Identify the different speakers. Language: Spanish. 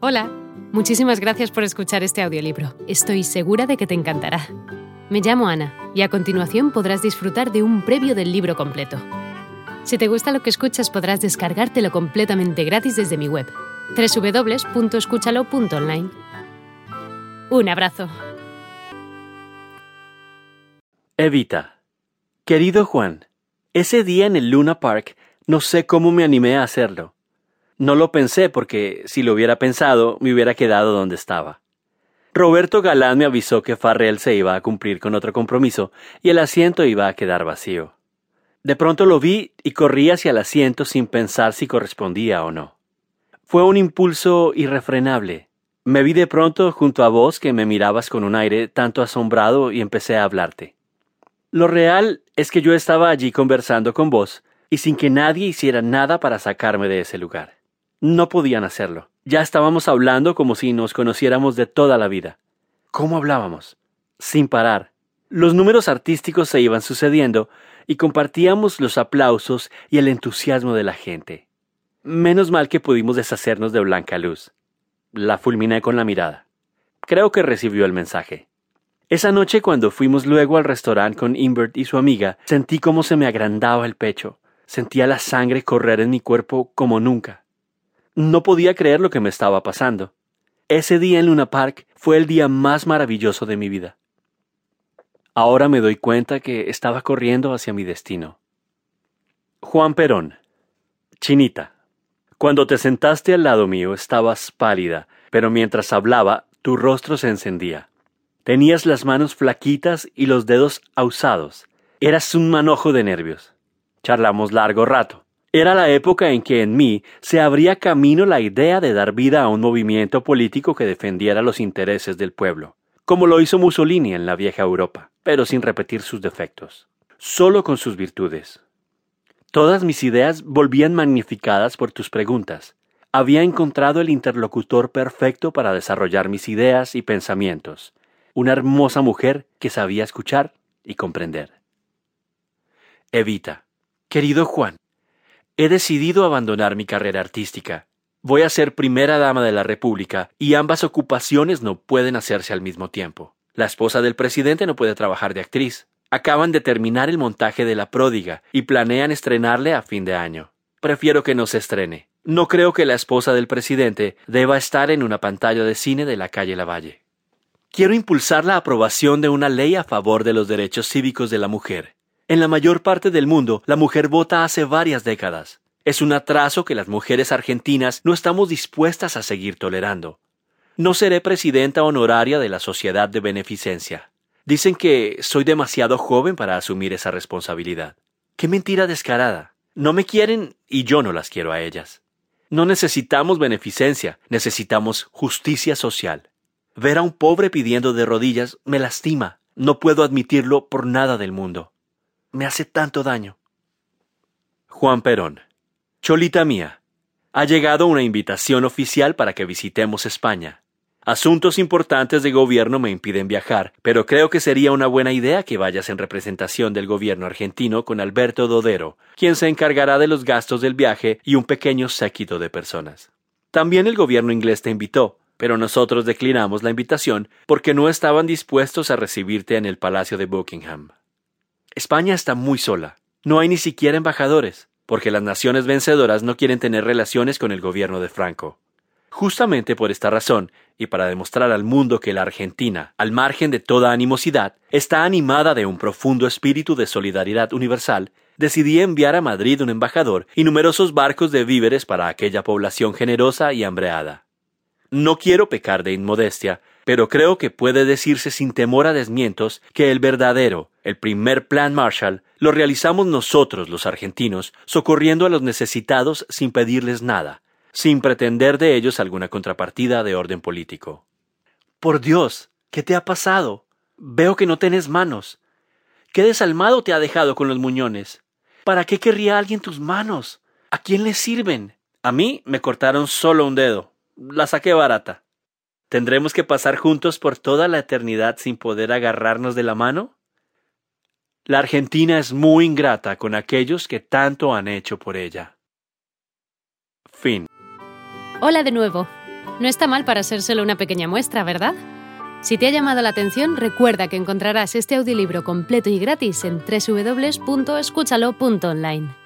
Speaker 1: Hola, muchísimas gracias por escuchar este audiolibro. Estoy segura de que te encantará. Me llamo Ana y a continuación podrás disfrutar de un previo del libro completo. Si te gusta lo que escuchas podrás descargártelo completamente gratis desde mi web, www.escúchalo.online. Un abrazo.
Speaker 2: Evita. Querido Juan, ese día en el Luna Park no sé cómo me animé a hacerlo. No lo pensé porque si lo hubiera pensado me hubiera quedado donde estaba. Roberto Galán me avisó que Farrell se iba a cumplir con otro compromiso y el asiento iba a quedar vacío. De pronto lo vi y corrí hacia el asiento sin pensar si correspondía o no. Fue un impulso irrefrenable. Me vi de pronto junto a vos que me mirabas con un aire tanto asombrado y empecé a hablarte. Lo real es que yo estaba allí conversando con vos y sin que nadie hiciera nada para sacarme de ese lugar. No podían hacerlo. Ya estábamos hablando como si nos conociéramos de toda la vida. ¿Cómo hablábamos? Sin parar. Los números artísticos se iban sucediendo y compartíamos los aplausos y el entusiasmo de la gente. Menos mal que pudimos deshacernos de Blanca Luz. La fulminé con la mirada. Creo que recibió el mensaje. Esa noche cuando fuimos luego al restaurante con Invert y su amiga, sentí cómo se me agrandaba el pecho. Sentía la sangre correr en mi cuerpo como nunca. No podía creer lo que me estaba pasando. Ese día en Luna Park fue el día más maravilloso de mi vida. Ahora me doy cuenta que estaba corriendo hacia mi destino. Juan Perón. Chinita. Cuando te sentaste al lado mío estabas pálida, pero mientras hablaba tu rostro se encendía. Tenías las manos flaquitas y los dedos ausados. Eras un manojo de nervios. Charlamos largo rato. Era la época en que en mí se abría camino la idea de dar vida a un movimiento político que defendiera los intereses del pueblo, como lo hizo Mussolini en la vieja Europa, pero sin repetir sus defectos, solo con sus virtudes. Todas mis ideas volvían magnificadas por tus preguntas. Había encontrado el interlocutor perfecto para desarrollar mis ideas y pensamientos, una hermosa mujer que sabía escuchar y comprender. Evita. Querido Juan, He decidido abandonar mi carrera artística. Voy a ser primera dama de la República y ambas ocupaciones no pueden hacerse al mismo tiempo. La esposa del presidente no puede trabajar de actriz. Acaban de terminar el montaje de La Pródiga y planean estrenarle a fin de año. Prefiero que no se estrene. No creo que la esposa del presidente deba estar en una pantalla de cine de la calle Lavalle. Quiero impulsar la aprobación de una ley a favor de los derechos cívicos de la mujer. En la mayor parte del mundo, la mujer vota hace varias décadas. Es un atraso que las mujeres argentinas no estamos dispuestas a seguir tolerando. No seré presidenta honoraria de la Sociedad de Beneficencia. Dicen que soy demasiado joven para asumir esa responsabilidad. Qué mentira descarada. No me quieren y yo no las quiero a ellas. No necesitamos beneficencia, necesitamos justicia social. Ver a un pobre pidiendo de rodillas me lastima. No puedo admitirlo por nada del mundo me hace tanto daño. Juan Perón. Cholita mía, ha llegado una invitación oficial para que visitemos España. Asuntos importantes de gobierno me impiden viajar, pero creo que sería una buena idea que vayas en representación del gobierno argentino con Alberto Dodero, quien se encargará de los gastos del viaje y un pequeño séquito de personas. También el gobierno inglés te invitó, pero nosotros declinamos la invitación porque no estaban dispuestos a recibirte en el Palacio de Buckingham. España está muy sola. No hay ni siquiera embajadores, porque las naciones vencedoras no quieren tener relaciones con el gobierno de Franco. Justamente por esta razón, y para demostrar al mundo que la Argentina, al margen de toda animosidad, está animada de un profundo espíritu de solidaridad universal, decidí enviar a Madrid un embajador y numerosos barcos de víveres para aquella población generosa y hambreada. No quiero pecar de inmodestia, pero creo que puede decirse sin temor a desmientos que el verdadero, el primer plan Marshall, lo realizamos nosotros los argentinos, socorriendo a los necesitados sin pedirles nada, sin pretender de ellos alguna contrapartida de orden político. Por Dios, ¿qué te ha pasado? Veo que no tenés manos. ¿Qué desalmado te ha dejado con los muñones? ¿Para qué querría alguien tus manos? ¿A quién le sirven? A mí me cortaron solo un dedo. La saqué barata. ¿Tendremos que pasar juntos por toda la eternidad sin poder agarrarnos de la mano? La Argentina es muy ingrata con aquellos que tanto han hecho por ella. Fin.
Speaker 1: Hola de nuevo. No está mal para ser solo una pequeña muestra, ¿verdad? Si te ha llamado la atención, recuerda que encontrarás este audiolibro completo y gratis en www.escúchalo.online.